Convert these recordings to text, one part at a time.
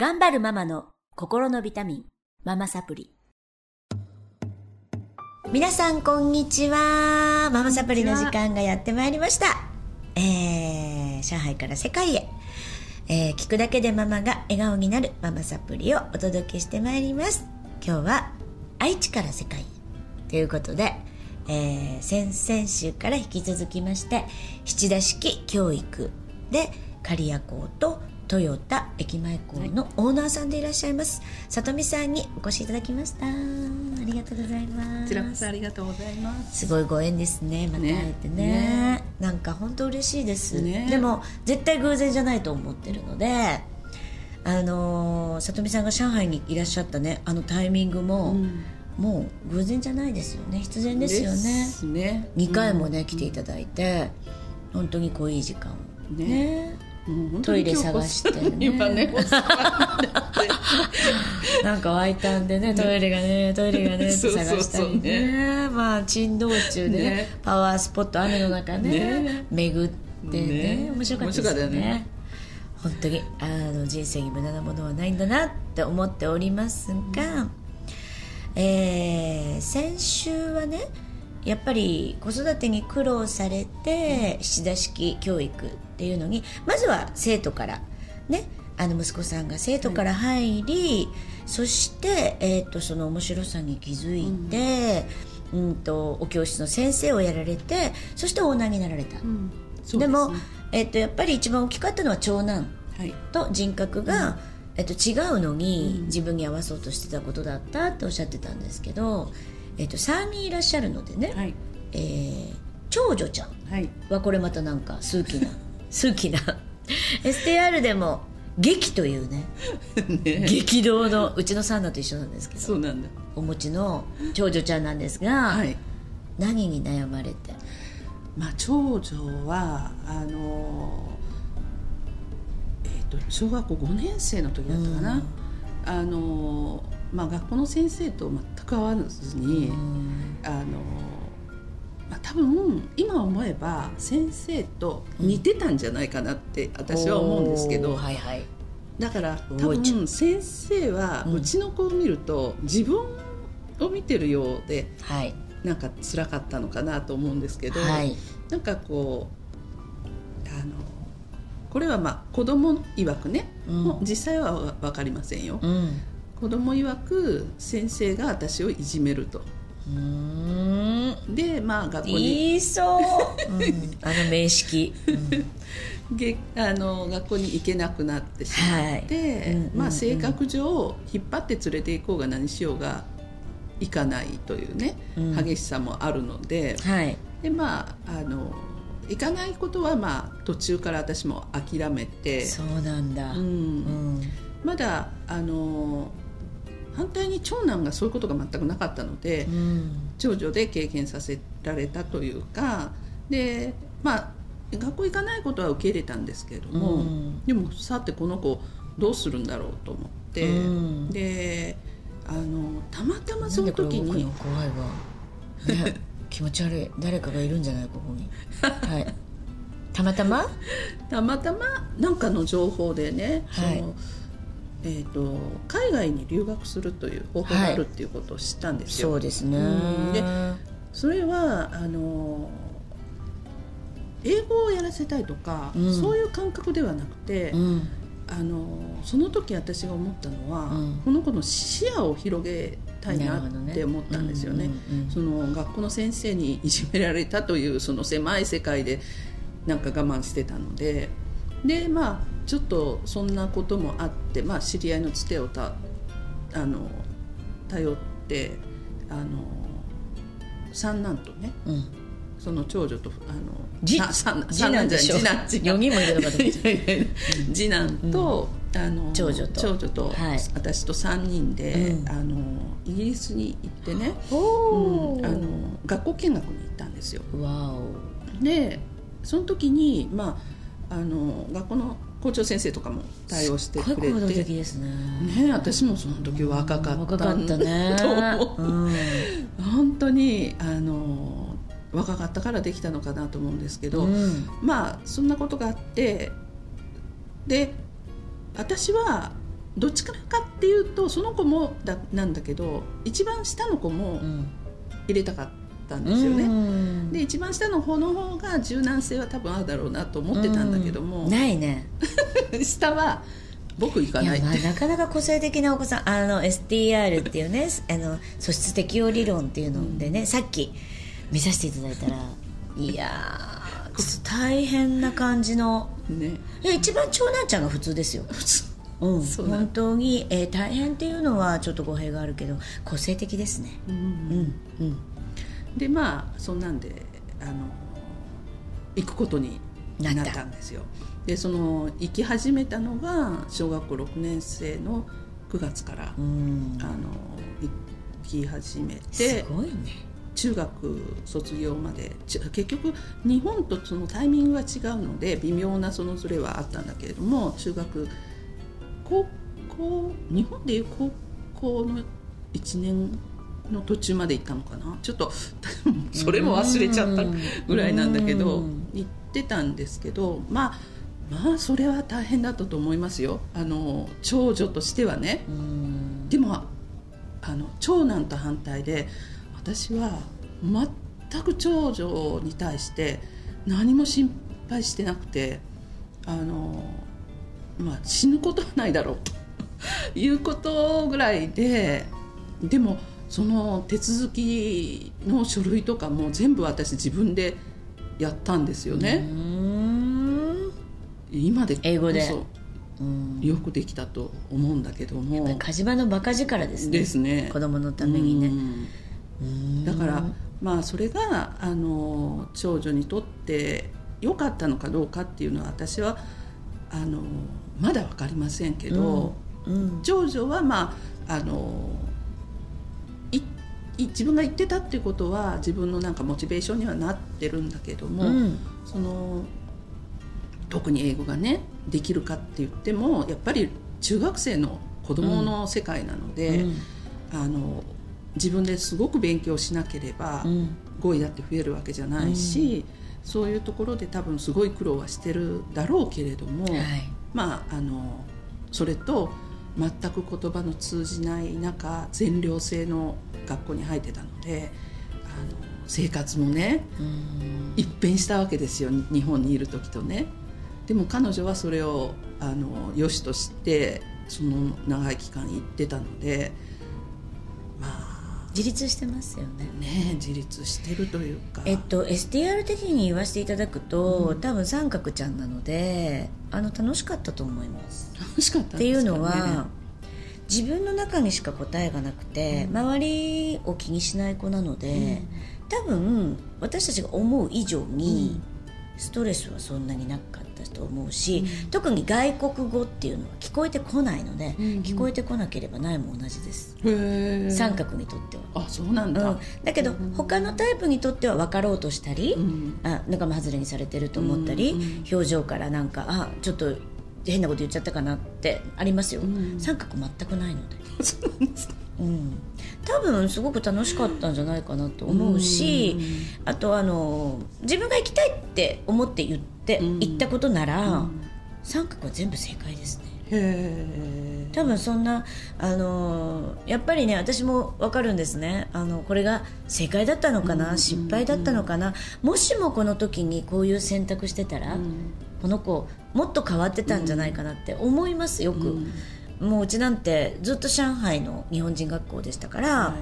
頑張るママの心のビタミン、ママサプリ。皆さんこんにちは。ママサプリの時間がやってまいりました。えー、上海から世界へ。えー、聞くだけでママが笑顔になるママサプリをお届けしてまいります。今日は愛知から世界へ。ということで、えー、先々週から引き続きまして、七田式教育で刈谷校と豊田駅前校のオーナーさんでいらっしゃいます、里見さんにお越しいただきました。ありがとうございます。こちらこそありがとうございます。すごいご縁ですね。また会えてね。ね。なんか本当嬉しいです、ね。でも絶対偶然じゃないと思ってるのであのー里見さんが上海にいらっしゃったね。あのタイミングも、うん。もう偶然じゃないですよね。必然ですよね。ですね。2回もね、うん。来ていただいて本当にこういい時間を。ね。ねトイレ探してね。今ね、なってなんか湧いたんでね。トイレがねトイレがね って探したりね。まあ珍道中でねね。パワースポット雨の中ねね。巡ってね。ね。面白かったですね。本当にあの人生に無駄なものはないんだなって思っておりますが、えー先週はねやっぱり子育てに苦労されて七田式教育っていうのにまずは生徒からねあの息子さんが生徒から入り、そして、えー、とその面白さに気づいて、うん、とお教室の先生をやられてそしてオーナーになられた、うん。そうですもね、えっとやっぱり一番大きかったのは長男はい。と人格が、えっと、違うのにうん。自分に合わそうとしてたことだったっておっしゃってたんですけど、えっと、3人いらっしゃるのでね、はい。えー長女ちゃんはこれまたなんか数奇な 数奇な STR でも劇というね ね。激動のうちの三男と一緒なんですけどそうなんだ。お持ちの長女ちゃんなんですが、はい。何に悩まれて？まあ長女はあのえっ、と小学校5年生の時だったかな。うんあのまあ学校の先生と全く会わずに。あのまあ、多分今思えば先生と似てたんじゃないかなって私は思うんですけど、はいはい。だから多分先生はうちの子を見ると自分を見てるようではい。なんか辛かったのかなと思うんですけど、はい。なんかこうあのこれはまあ子供曰くね、うん。実際は分かりませんよ、うん子供曰く先生が私をいじめると。うーん。でまあ学校に。言いそう、うん、あの名式、げあの学校に行けなくなってしまって、はい。うんうんうん。まあ、性格上引っ張って連れて行こうが何しようが行かないというね、うん。激しさもあるのではい。で、まあ、あの行かないことは、まあ、途中から私も諦めて、そうなんだ、ううんん、まだあの反対に長男がそういうことが全くなかったので、うん。長女で経験させられたというかでまあ学校行かないことは受け入れたんですけれども、うん。でもさてこの子どうするんだろうと思って、うん。であのたまたまその時に怖いわ、ね、気持ち悪い誰かがいるんじゃないここに。はい。たまたま？たまたま何かの情報でね、はい。そのえー、と海外に留学するという方法があるっていうことを知ったんですよ。そうですね、うんでそれはあの英語をやらせたいとか、うん。そういう感覚ではなくて、うん。あのその時私が思ったのは、うん。この子の視野を広げたいなって思ったんですよね。その学校の先生にいじめられたというその狭い世界でなんか我慢してたので。でまあちょっとそんなこともあって、まあ、知り合いのつてをたあの頼ってあの三男とねうん。その長女とあのじさ三次男でしょ三男次男4人もいるのかと 次男と、あの長女と。長女と、はい。私と3人で、うん。あのイギリスに行ってね、おうんあの学校見学に行ったんですよ。わお。でその時に、まあ、あの学校の校長先生とかも対応してくれすっごい行動的てですね。ね、私もその時若かった若かったね。と思ううん。本当にあの若かったからできたのかなと思うんですけど、うん。まあそんなことがあってで私はどっちからかっていうとその子もだなんだけど一番下の子もうん。入れたかったんですよね、うん。で一番下の方の方が柔軟性は多分あるだろうなと思ってたんだけども、うん。ないね。下は僕行かない。ってまあなかなか個性的なお子さんあの STR っていうねあの素質適応理論っていうのでね、さっき見させていただいたら いやーちょっと大変な感じの。ね。いや一番長男ちゃんが普通ですよ、普通。うん。本当に、えー大変っていうのはちょっと語弊があるけど個性的ですね。うん。うんうんでまあそんなんであの行くことにななったんですよ。でその行き始めたのが小学校6年生の9月から、うん。あの行き始めすてごいね。中学卒業まで。ち結局日本とそのタイミングが違うので微妙なそのズレはあったんだけれども中学高校日本でいう高校の1年の途中まで行ったのかな？ちょっとそれも忘れちゃったぐらいなんだけどうん。行ってたんですけどまあまあそれは大変だったと思いますよ。あの長女としてはね。うん。でもあの長男と反対で私は全く長女に対して何も心配してなくてあの、まあ、死ぬことはないだろうと。いうことぐらいででもその手続きの書類とかも全部私自分でやったんですようね、ん。今で英語で。うん。よくできたと思うんだけども。火事場のバカ力ですね。ですね。子供のためにね。うん。うん。だからまあそれがあの長女にとって良かったのかどうかっていうのは私はあのまだ分かりませんけど、うん。長女はまああの自分が言ってたっていうことは自分のなんかモチベーションにはなってるんだけども、うん。その特に英語がねできるかって言ってもやっぱり中学生の子供の世界なので、うん。あの自分ですごく勉強しなければうん。語彙だって増えるわけじゃないし、そういうところで多分すごい苦労はしてるだろうけれども、はい。まああのそれと全く言葉の通じない中全寮制の学校に入ってたのであの生活もねうん。一変したわけですよ日本にいる時とね。でも彼女はそれをあの良しとしてその長い期間行ってたのでまあ自立してますよね。ね自立してるというか。えっと STR 的に言わせていただくと、多分三角ちゃんなのであの楽しかったと思います。楽しかったんっていうのは自分の中にしか答えがなくて、周りを気にしない子なので、多分私たちが思う以上にストレスはそんなになかったと思うし、特に外国語っていうのは聞こえてこないので、うんうん。聞こえてこなければないも同じです、三角にとっては。あそうなんだ、うん、だけど他のタイプにとっては分かろうとしたり、うん。あ仲間外れにされてると思ったり、うんうん表情からなんかあちょっと変なこと言っちゃったかなってありますよ、ん。三角全くないので、そうなんですか。うん、多分すごく楽しかったんじゃないかなと思うし、あとあの自分が行きたいって思って言って、うん。行ったことなら、うん。三角は全部正解ですね。多分そんなあのやっぱりね私も分かるんですね。あのこれが正解だったのかな、うん。失敗だったのかな。もしもこの時にこういう選択してたら、うん。この子もっと変わってたんじゃないかなって思いますよく、うんもううちなんてずっと上海の日本人学校でしたから、は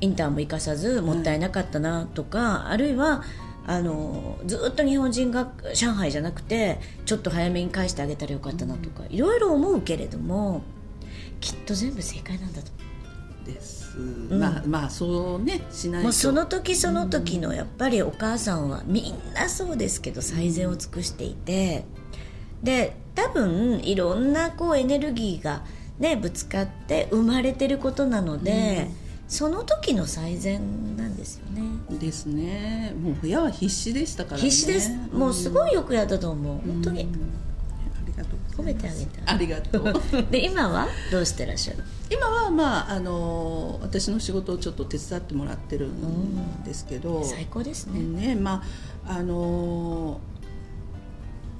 インターンも生かさずもったいなかったなとか、あるいはあのずっと日本人が上海じゃなくてちょっと早めに返してあげたらよかったなとか、いろいろ思うけれどもきっと全部正解なんだと。です、まあまあそうねしないと。もうその時その時のやっぱりお母さんはみんなそうですけど最善を尽くしていてで多分いろんなこうエネルギーが、ね、ぶつかって生まれてることなので、その時の最善なんですよね。ですね。もう親は必死でしたからね。必死です。もうすごいよくやったと思う。本当に。うんありがとうございます。褒めてあげた。ありがとう。で今は？どうしてらっしゃる？今はまああの私の仕事をちょっと手伝ってもらってるんですけど、最高ですね、ねまああの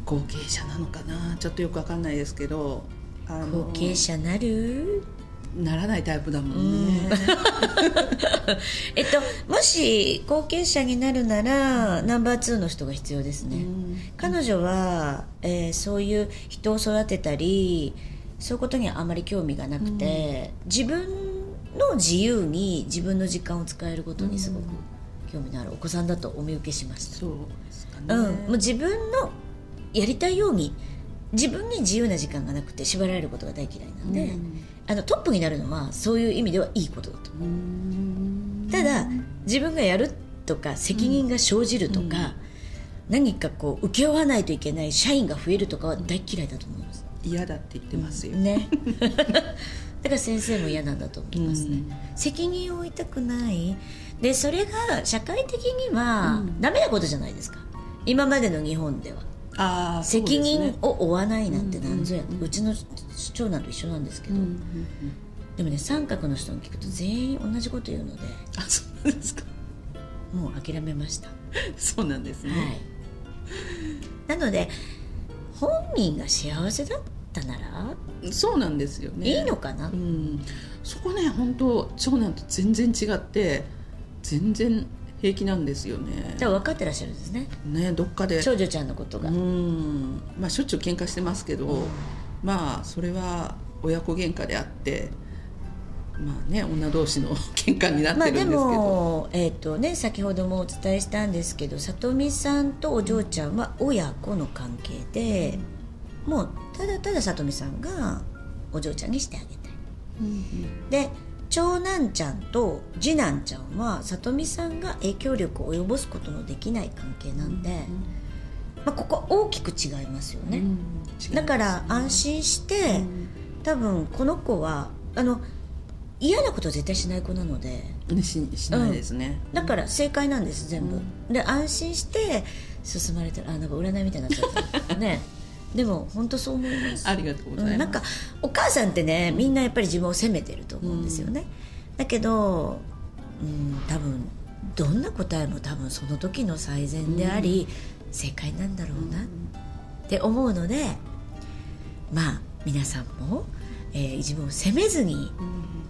後継者なのかなちょっとよくわかんないですけど後継者なる？ならないタイプだもんね、えっともし後継者になるならナンバー2の人が必要ですね、うん。彼女は、えーそういう人を育てたりそういうことにはあまり興味がなくて、自分の自由に自分の時間を使えることにすごく興味のあるお子さんだとお見受けしました、そうですかね、うん、もう自分のやりたいように自分に自由な時間がなくて縛られることが大嫌いなんで、うん。あのトップになるのはそういう意味ではいいことだと思う。うん。ただ自分がやるとか責任が生じるとか、何かこう請け負わないといけない社員が増えるとかは大嫌いだと思います。嫌だって言ってますよ、ね。だから先生も嫌なんだと思いますね、うん。責任を負いたくない。でそれが社会的にはうん。ダメなことじゃないですか。今までの日本ではああ責任を負わないなんてなんぞや、うちの長男と一緒なんですけど、でもね三角の人に聞くと全員同じこと言うので。あそうなんですか。もう諦めました。そうなんですね、はい、なので本人が幸せだったならそうなんですよね。いいのかな、うん、そこね本当長男と全然違って全然平気なんですよね。じゃあ分かってらっしゃるんですね。ねどっかで。長女ちゃんのことが、うん。まあしょっちゅう喧嘩してますけど、まあそれは親子喧嘩であってまあね女同士の喧嘩になっまあでてるんですけど、も、えーとね、先ほどもお伝えしたんですけど里美さんとお嬢ちゃんは親子の関係で、もうただただ里美さんがお嬢ちゃんにしてあげたい。うん。で長男ちゃんと次男ちゃんは里美さんが影響力を及ぼすことのできない関係なんで、まあ、ここ大きく違いますよね、うんうん。だから安心して、多分この子はあの嫌なことは絶対しない子なので。ねししないですね、だから正解なんです全部、で安心して進まれてる。あなんか占いみたいになっちゃった。ねでも本当そう思います。ありがとうございます、うんなんかお母さんってねみんなやっぱり自分を責めてると思うんですよね、だけど、うん、多分どんな答えも多分その時の最善であり、正解なんだろうなって思うのでまあ皆さんも、えー自分を責めずに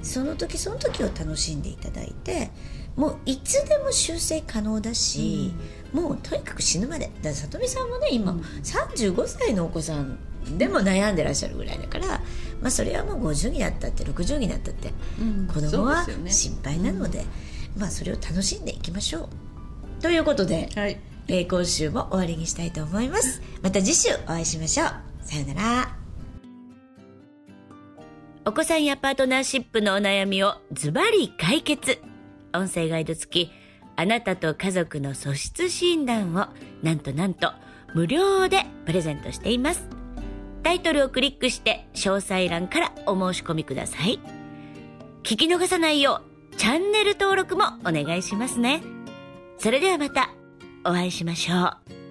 その時その時を楽しんでいただいてもういつでも修正可能だし、もうとにかく死ぬまで。だ里見さんもね今、35歳のお子さんでも悩んでらっしゃるぐらいだから、まあ、それはもう50になったって60になったってうん。子供は心配なので、まあ、それを楽しんでいきましょう。ということで、はい。えー今週も終わりにしたいと思います。また次週お会いしましょう。さよなら。お子さんやパートナーシップのお悩みをズバリ解決。音声ガイド付きあなたと家族の素質診断をなんとなんと無料でプレゼントしています。タイトルをクリックして詳細欄からお申し込みください。聞き逃さないようチャンネル登録もお願いしますね。それではまたお会いしましょう。